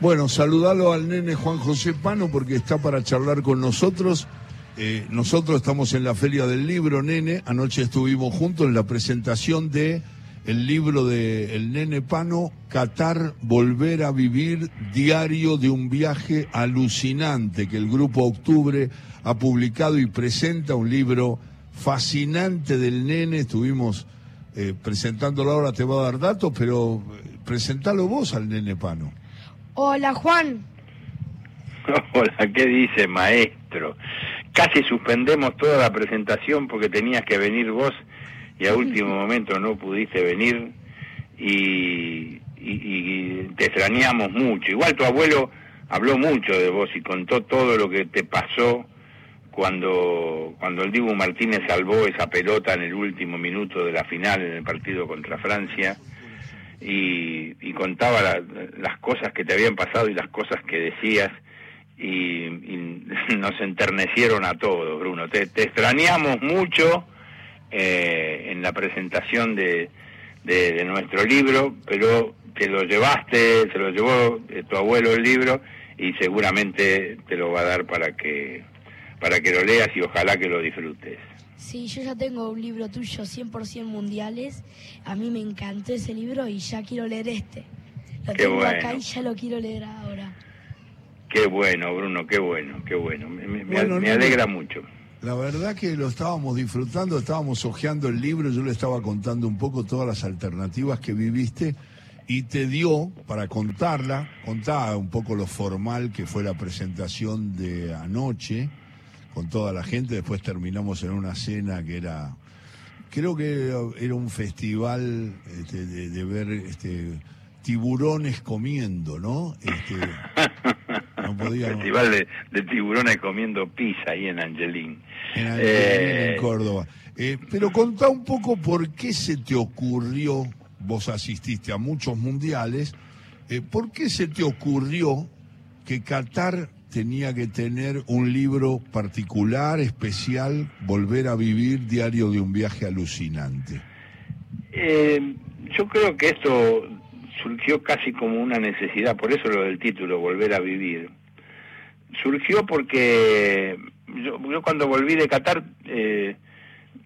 Bueno, saludalo al nene Juan José Pano porque está para charlar con nosotros. Eh, nosotros estamos en la Feria del Libro, nene. Anoche estuvimos juntos en la presentación de el libro de El Nene Pano, Qatar, Volver a Vivir, Diario de un Viaje Alucinante, que el Grupo Octubre ha publicado y presenta un libro fascinante del nene. Estuvimos eh, presentándolo ahora, te va a dar datos, pero eh, presentalo vos al Nene Pano. Hola, Juan. Hola, ¿qué dice, maestro? Casi suspendemos toda la presentación porque tenías que venir vos y a último momento no pudiste venir y, te extrañamos mucho. Igual tu abuelo habló mucho de vos y contó todo lo que te pasó cuando, cuando el Dibu Martínez salvó esa pelota en el último minuto de la final en el partido contra Francia y, contaba las cosas que te habían pasado y las cosas que decías y, nos enternecieron a todos, Bruno. Te, te extrañamos mucho eh, en la presentación de, de, nuestro libro, pero te lo llevaste, se lo llevó eh, tu abuelo el libro y seguramente te lo va a dar para que para que lo leas y ojalá que lo disfrutes. Sí, yo ya tengo un libro tuyo 100% mundiales. A mí me encantó ese libro y ya quiero leer este. Lo tengo acá y ya lo quiero leer ahora. Qué bueno, Bruno, qué bueno, qué bueno. Me, alegra mucho. La verdad que lo estábamos disfrutando, estábamos hojeando el libro, yo le estaba contando un poco todas las alternativas que viviste y te dio para contarla, contaba un poco lo formal que fue la presentación de anoche con toda la gente, después terminamos en una cena que era, creo que era un festival este, de, ver este, tiburones comiendo, ¿no? Este, Festival de, tiburones comiendo pizza ahí en Angelín. En Angelín, en eh, Córdoba. Eh, pero contá un poco por qué se te ocurrió, vos asististe a muchos mundiales, eh, ¿por qué se te ocurrió que Qatar tenía que tener un libro particular, especial, Volver a vivir, Diario de un viaje alucinante? yo creo que esto surgió casi como una necesidad, por eso lo del título, Volver a vivir surgió porque yo, cuando volví de Qatar, eh,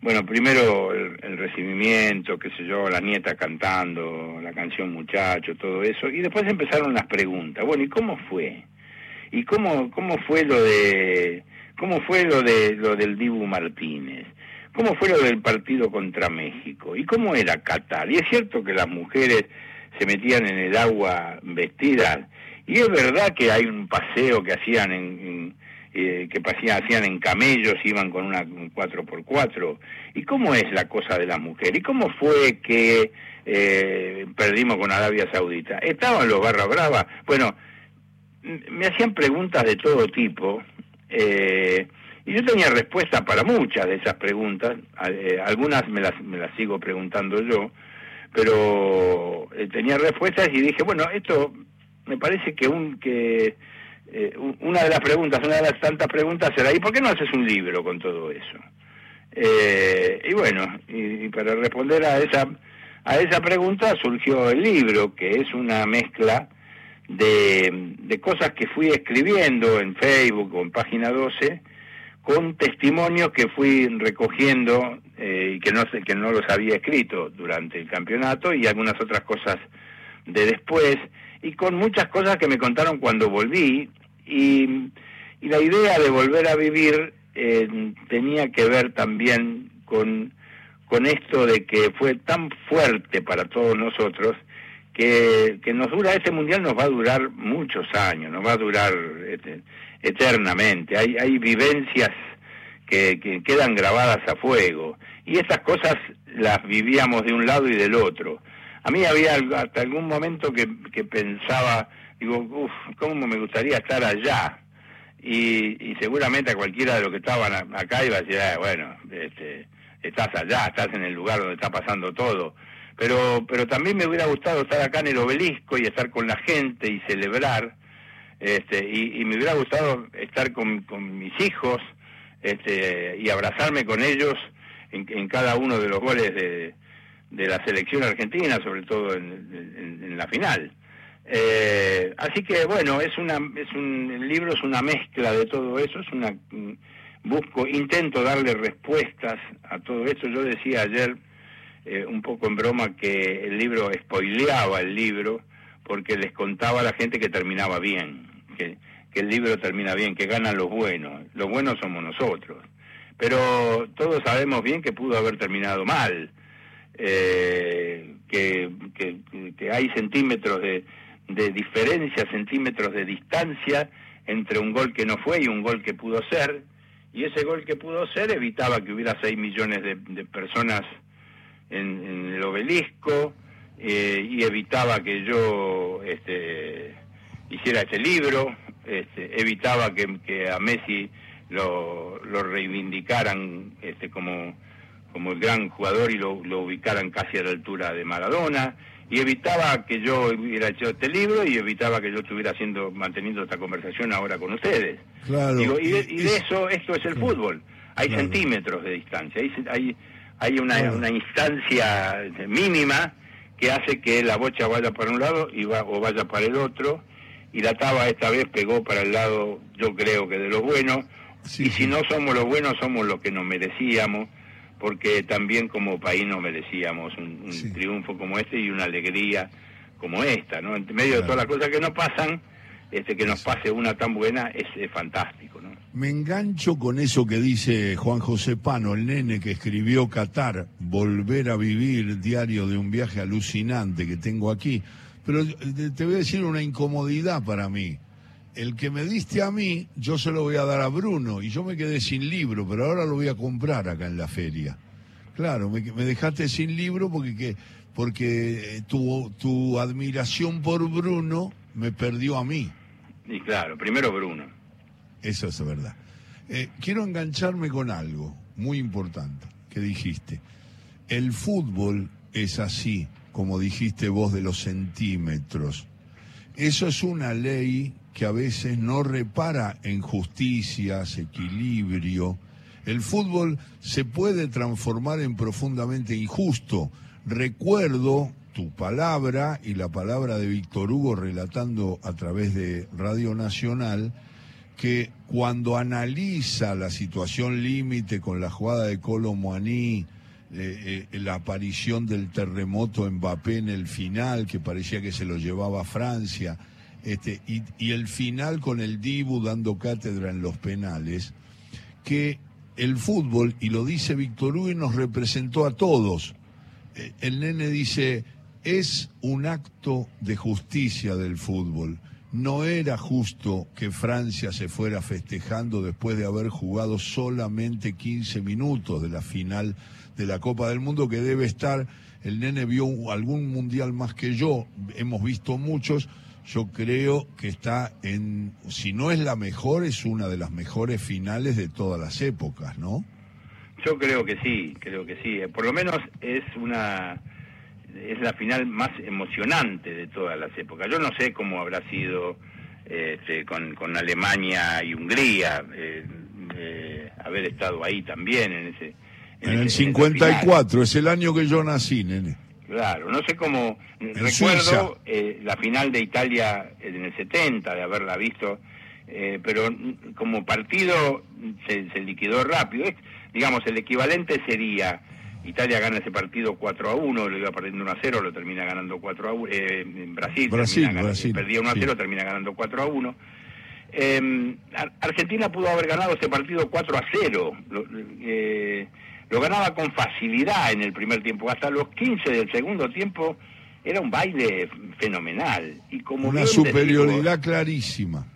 bueno, primero el, recibimiento, qué sé yo, la nieta cantando, la canción Muchacho, todo eso, y después empezaron las preguntas. Bueno, ¿y cómo fue? ¿Y cómo, cómo fue lo de, cómo fue lo de, lo del Dibu Martínez? ¿Cómo fue lo del partido contra México? ¿Y cómo era Qatar? Y es cierto que las mujeres se metían en el agua vestidas y es verdad que hay un paseo que hacían en, eh, que hacían en camellos, iban con una 4x4. ¿Y cómo es la cosa de la mujer? ¿Y cómo fue que eh, perdimos con Arabia Saudita? ¿Estaban los barra brava? Bueno, me hacían preguntas de todo tipo. Eh, y yo tenía respuesta para muchas de esas preguntas, algunas me las, me las sigo preguntando yo, pero tenía respuestas y dije, bueno, esto me parece que un que eh, una de las preguntas, una de las tantas preguntas será, ¿y por qué no haces un libro con todo eso? Eh, y bueno, y, para responder a esa a esa pregunta surgió el libro, que es una mezcla de, de cosas que fui escribiendo en Facebook o en página 12, con testimonios que fui recogiendo eh, y que no, que no los había escrito durante el campeonato y algunas otras cosas de después y con muchas cosas que me contaron cuando volví y, la idea de volver a vivir eh, tenía que ver también con, con esto de que fue tan fuerte para todos nosotros que, que nos dura este mundial nos va a durar muchos años, nos va a durar eternamente. Hay, hay vivencias que, que quedan grabadas a fuego y estas cosas las vivíamos de un lado y del otro. A mí había hasta algún momento que, que pensaba, digo, uff, ¿cómo me gustaría estar allá? Y, seguramente a cualquiera de los que estaban acá iba a decir, ah, bueno, este, estás allá, estás en el lugar donde está pasando todo. Pero, pero también me hubiera gustado estar acá en el obelisco y estar con la gente y celebrar. Este, y, me hubiera gustado estar con, mis hijos este, y abrazarme con ellos en, en cada uno de los goles de, de la selección argentina, sobre todo en, la final. Eh, así que bueno, es una, es un, el libro es una mezcla de todo eso, es una, busco, intento darle respuestas a todo esto. Yo decía ayer, eh, un poco en broma, que el libro spoileaba el libro porque les contaba a la gente que terminaba bien, que, que el libro termina bien, que ganan los buenos. Los buenos somos nosotros. Pero todos sabemos bien que pudo haber terminado mal, eh, que, que hay centímetros de de diferencia, centímetros de distancia entre un gol que no fue y un gol que pudo ser, y ese gol que pudo ser evitaba que hubiera 6 millones de, personas en, el obelisco, eh, y evitaba que yo este, hiciera este libro, este, evitaba que, a Messi lo, lo reivindicaran este, como, como el gran jugador y lo, lo ubicaran casi a la altura de Maradona, y evitaba que yo hubiera hecho este libro y evitaba que yo estuviera haciendo manteniendo esta conversación ahora con ustedes. Claro. y, de, eso, esto es el fútbol. Hay centímetros de distancia, hay, hay, hay una, una, instancia mínima que hace que la bocha vaya para un lado y va, o vaya para el otro, y la taba esta vez pegó para el lado, yo creo que de los buenos, y si no somos los buenos, somos los que nos merecíamos porque también como país no merecíamos un, triunfo como este y una alegría como esta, ¿no? En medio de todas las cosas que nos pasan, este que nos pase una tan buena es, fantástico. Me engancho con eso que dice Juan José Pano, el nene que escribió Qatar, volver a vivir diario de un viaje alucinante que tengo aquí. Pero eh, te voy a decir una incomodidad para mí el que me diste a mí, yo se lo voy a dar a Bruno y yo me quedé sin libro, pero ahora lo voy a comprar acá en la feria. Claro, me, dejaste sin libro porque, que, porque eh, tu, tu admiración por Bruno me perdió a mí. Y claro, primero Bruno. Eso es verdad. Eh, quiero engancharme con algo muy importante que dijiste. El fútbol es así, como dijiste vos, de los centímetros. Eso es una ley que a veces no repara en justicias, equilibrio. El fútbol se puede transformar en profundamente injusto. Recuerdo tu palabra y la palabra de Víctor Hugo relatando a través de Radio Nacional que cuando analiza la situación límite con la jugada de Colo Moaní, eh, eh, la aparición del terremoto Mbappé en el final, que parecía que se lo llevaba a Francia, este, y, el final con el Dibu dando cátedra en los penales, que el fútbol, y lo dice Víctor Hugo, nos representó a todos. Eh, el nene dice, es un acto de justicia del fútbol. No era justo que Francia se fuera festejando después de haber jugado solamente 15 minutos de la final de la Copa del Mundo, que debe estar, el nene vio algún mundial más que yo, hemos visto muchos, yo creo que está en, si no es la mejor, es una de las mejores finales de todas las épocas, ¿no? Yo creo que sí, creo que sí. Por lo menos es una es la final más emocionante de todas las épocas. Yo no sé cómo habrá sido este, con, con Alemania y Hungría, eh, eh, haber estado ahí también en ese... En, el 54, es el año que yo nací, nene. Claro, no sé cómo. recuerdo eh, la final de Italia en el 70, de haberla visto, eh, pero como partido se, se liquidó rápido. digamos, el equivalente sería. Italia gana ese partido 4 a 1, lo iba perdiendo 1 a 0, lo termina ganando 4 a 1. Eh, Brasil, Brasil, perdía 1 a 0, termina ganando 4 a 1. Em, Argentina pudo haber ganado ese partido 4 a 0. Eh, lo ganaba con facilidad en el primer tiempo. Hasta los 15 del segundo tiempo era un baile fenomenal. Y como Una superioridad clarísima.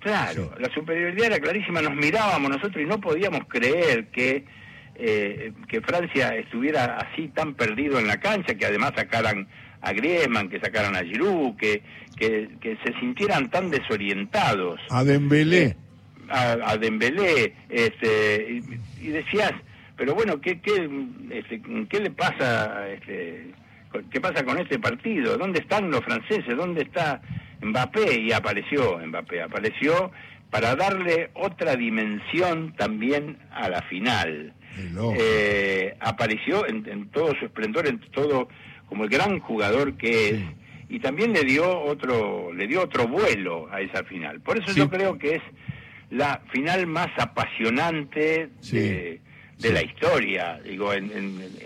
Claro, la superioridad era clarísima. Nos mirábamos nosotros y no podíamos creer que, eh, que Francia estuviera así tan perdido en la cancha, que además sacaran a Griezmann, que sacaran a Giroud, que, que, se sintieran tan desorientados. A Dembélé. Eh, a, Dembélé, este, y decías, pero bueno, ¿qué, qué, este, ¿qué le pasa, este, qué pasa con este partido? ¿Dónde están los franceses? ¿Dónde está Mbappé? Y apareció Mbappé, apareció para darle otra dimensión también a la final. Eh, apareció en, todo su esplendor, en todo como el gran jugador que es, y también le dio otro le dio otro vuelo a esa final. Por eso yo creo que es la final más apasionante de, la historia, digo, en,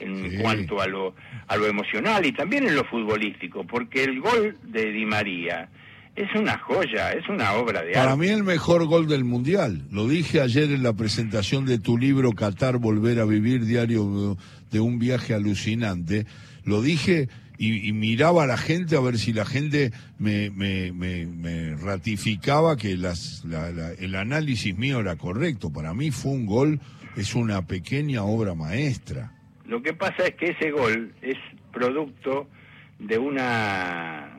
en, cuanto a lo, a lo emocional y también en lo futbolístico, porque el gol de Di María es una joya, es una obra de arte. Para mí el mejor gol del Mundial, lo dije ayer en la presentación de tu libro Qatar, Volver a Vivir, Diario de un Viaje Alucinante, lo dije y, miraba a la gente a ver si la gente me, me, ratificaba que las, el análisis mío era correcto. Para mí fue un gol, es una pequeña obra maestra. Lo que pasa es que ese gol es producto de una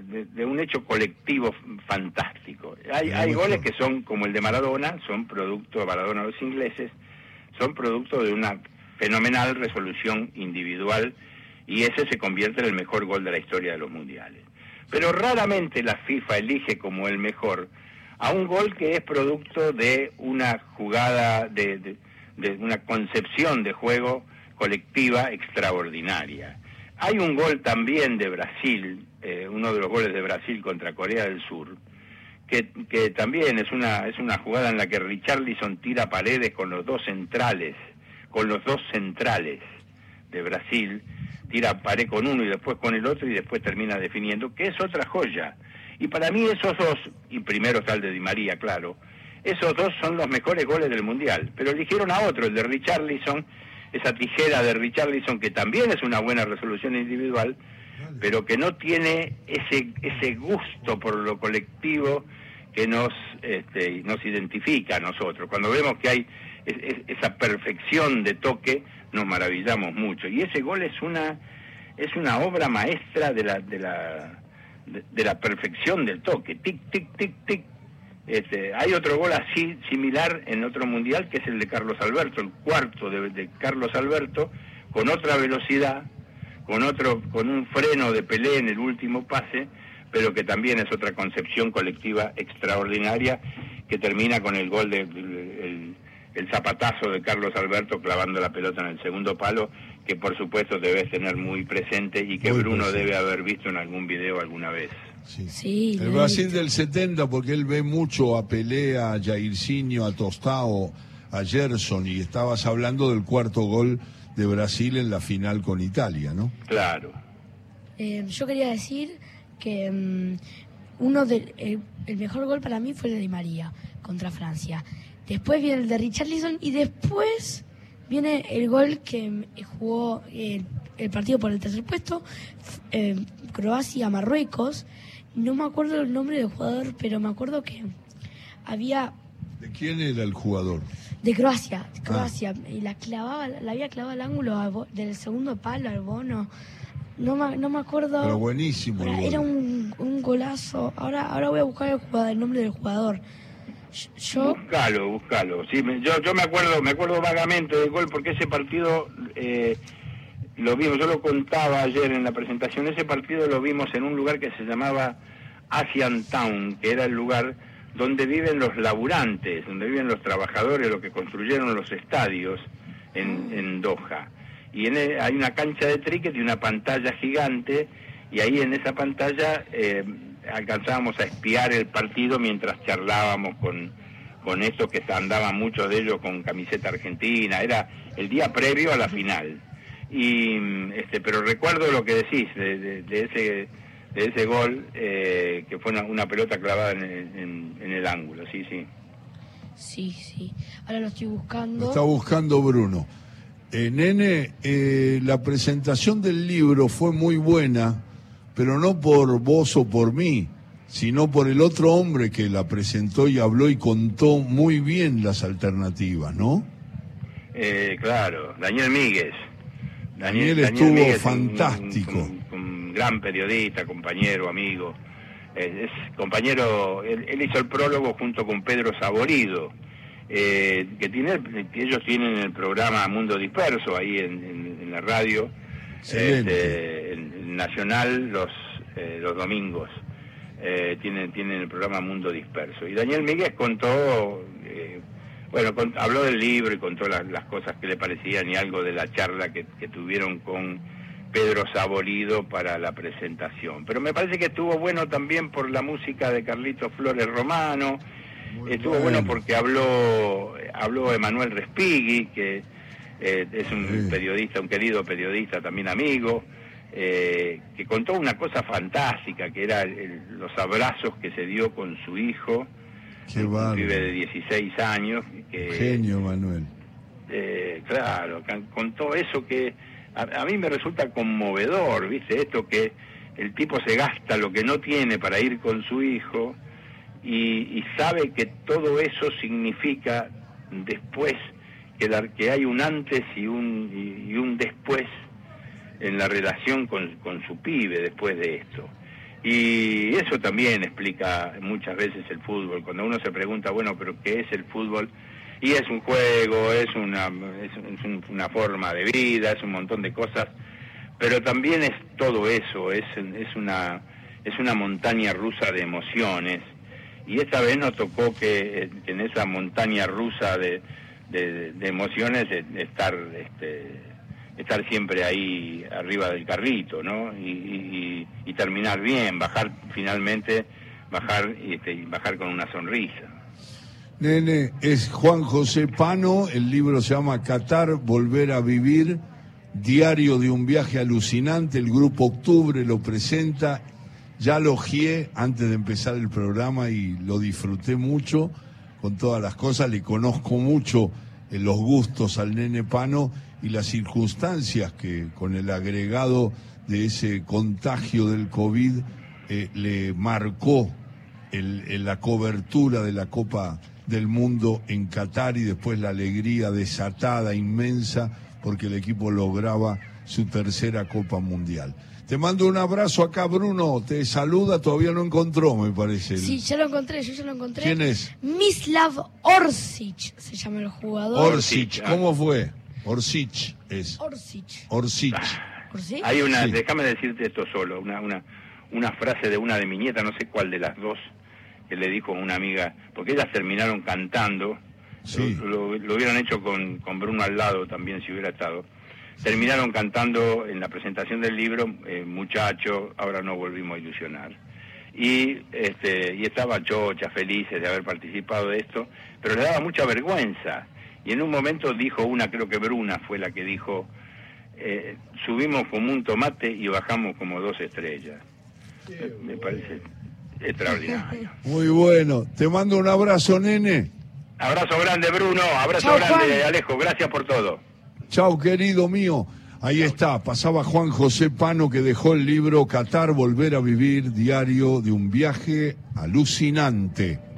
de, un hecho colectivo fantástico. Hay, hay goles que son como el de Maradona, son producto de Maradona los ingleses, son producto de una fenomenal resolución individual y ese se convierte en el mejor gol de la historia de los mundiales. Pero raramente la FIFA elige como el mejor a un gol que es producto de una jugada, de, una concepción de juego colectiva extraordinaria. Hay un gol también de Brasil, eh, uno de los goles de Brasil contra Corea del Sur, que, que, también es una, es una jugada en la que Richarlison tira paredes con los dos centrales, con los dos centrales de Brasil, tira pared con uno y después con el otro y después termina definiendo, que es otra joya. Y para mí esos dos, y primero está el de Di María, claro, esos dos son los mejores goles del Mundial, pero eligieron a otro, el de Richarlison, esa tijera de Richarlison, que también es una buena resolución individual, pero que no tiene ese, ese gusto por lo colectivo que nos, este, nos identifica a nosotros. Cuando vemos que hay esa perfección de toque, nos maravillamos mucho. Y ese gol es una, es una obra maestra de la, de la, de, la perfección del toque. Tic, tic, tic, tic. Este, hay otro gol así, similar en otro mundial, que es el de Carlos Alberto, el cuarto de, de Carlos Alberto, con otra velocidad, con otro, con un freno de Pelé en el último pase, pero que también es otra concepción colectiva extraordinaria que termina con el gol de, el zapatazo de Carlos Alberto clavando la pelota en el segundo palo, que por supuesto debes tener muy presente y que Bruno debe haber visto en algún video alguna vez. Sí. el Brasil del 70, porque él ve mucho a Pelea, a Jairzinho, a Tostao, a Gerson, y estabas hablando del cuarto gol de Brasil en la final con Italia, ¿no? Claro. Eh, yo quería decir que mm, uno del el mejor gol para mí fue el de Di María contra Francia. Después viene el de Richarlison y después viene el gol que jugó el, partido por el tercer puesto, eh, Croacia-Marruecos. No me acuerdo el nombre del jugador, pero me acuerdo que había... ¿De quién era el jugador? De Croacia, de Croacia. Y la clavaba, la había clavado al ángulo del segundo palo al bono. No me, no me acuerdo. Pero buenísimo. Era, un, un, golazo. Ahora, ahora voy a buscar el, jugador, el nombre del jugador. Yo... Búscalo, búscalo. Sí, yo, yo me acuerdo, me acuerdo vagamente del gol porque ese partido eh, lo vimos, yo lo contaba ayer en la presentación, ese partido lo vimos en un lugar que se llamaba Asian Town, que era el lugar donde viven los laburantes, donde viven los trabajadores, los que construyeron los estadios en, ah. en Doha. Y en hay una cancha de cricket y una pantalla gigante, y ahí en esa pantalla... Eh, alcanzábamos a espiar el partido mientras charlábamos con, con estos que andaban muchos de ellos con camiseta argentina, era el día previo a la final. Y este, pero recuerdo lo que decís de, ese de ese gol eh, que fue una, pelota clavada en, el ángulo, sí, sí. Sí, sí. Ahora lo estoy buscando. Lo está buscando Bruno. Eh, nene, eh, la presentación del libro fue muy buena pero no por vos o por mí, sino por el otro hombre que la presentó y habló y contó muy bien las alternativas, ¿no? Eh, claro, Daniel Míguez. Daniel, estuvo fantástico. Un, gran periodista, compañero, amigo. es compañero, él, hizo el prólogo junto con Pedro Saborido, eh, que, tiene, ellos tienen el programa Mundo Disperso ahí en, la radio. Este, Nacional los, eh, los domingos. Eh, tienen, tienen el programa Mundo Disperso. Y Daniel Miguel contó, eh, bueno, habló del libro y contó las cosas que le parecían y algo de la charla que, tuvieron con, Pedro Saborido para la presentación. Pero me parece que estuvo bueno también por la música de Carlitos Flores Romano, estuvo bueno. porque habló, habló Emanuel Respighi, que eh, es un periodista, un querido periodista, también amigo, eh, que contó una cosa fantástica, que era los abrazos que se dio con su hijo, Qué un pibe de 16 años. Que, Genio, Manuel. Eh, claro, contó eso que a, mí me resulta conmovedor, ¿viste? Esto que el tipo se gasta lo que no tiene para ir con su hijo y, sabe que todo eso significa después que, que hay un antes y un, y, un después en la relación con, con su pibe después de esto. Y eso también explica muchas veces el fútbol. Cuando uno se pregunta, bueno, pero ¿qué es el fútbol? Y es un juego, es una, es, una forma de vida, es un montón de cosas, pero también es todo eso, es, es, una, es una montaña rusa de emociones. Y esta vez nos tocó que en esa montaña rusa de, de, emociones estar, este, estar siempre ahí arriba del carrito, ¿no? Y, terminar bien, bajar finalmente, bajar, este, bajar con una sonrisa. Nene, es Juan José Pano, el libro se llama Qatar, Volver a Vivir, Diario de un viaje alucinante, el grupo Octubre lo presenta, ya lo guié antes de empezar el programa y lo disfruté mucho con todas las cosas, le conozco mucho los gustos al nene Pano y las circunstancias que con el agregado de ese contagio del COVID eh, le marcó el, la cobertura de la Copa del mundo en Qatar y después la alegría desatada, inmensa, porque el equipo lograba su tercera Copa Mundial. Te mando un abrazo acá, Bruno. Te saluda, todavía no encontró, me parece. Sí, ya lo encontré, yo ya lo encontré. ¿Quién es? Mislav Orsic se llama el jugador. Orsic, ¿cómo fue? Orsic es. Orsic. Orsic. Hay una, déjame decirte esto solo, una, una, una frase de una de mi nieta, no sé cuál de las dos, que le dijo una amiga, porque ellas terminaron cantando, lo, hubieran hecho con, con, Bruno al lado también si hubiera estado, terminaron cantando en la presentación del libro, eh, muchacho, ahora no volvimos a ilusionar. Y, este, y estaba chocha, felices de haber participado de esto, pero le daba mucha vergüenza. Y en un momento dijo una, creo que Bruna fue la que dijo, eh, subimos como un tomate y bajamos como dos estrellas. Me parece extraordinario. Muy bueno. Te mando un abrazo, nene. Abrazo grande, Bruno. Abrazo grande, Alejo. Gracias por todo. Chao, querido mío. Ahí está, pasaba Juan José Pano que dejó el libro Qatar, Volver a Vivir, diario de un viaje alucinante.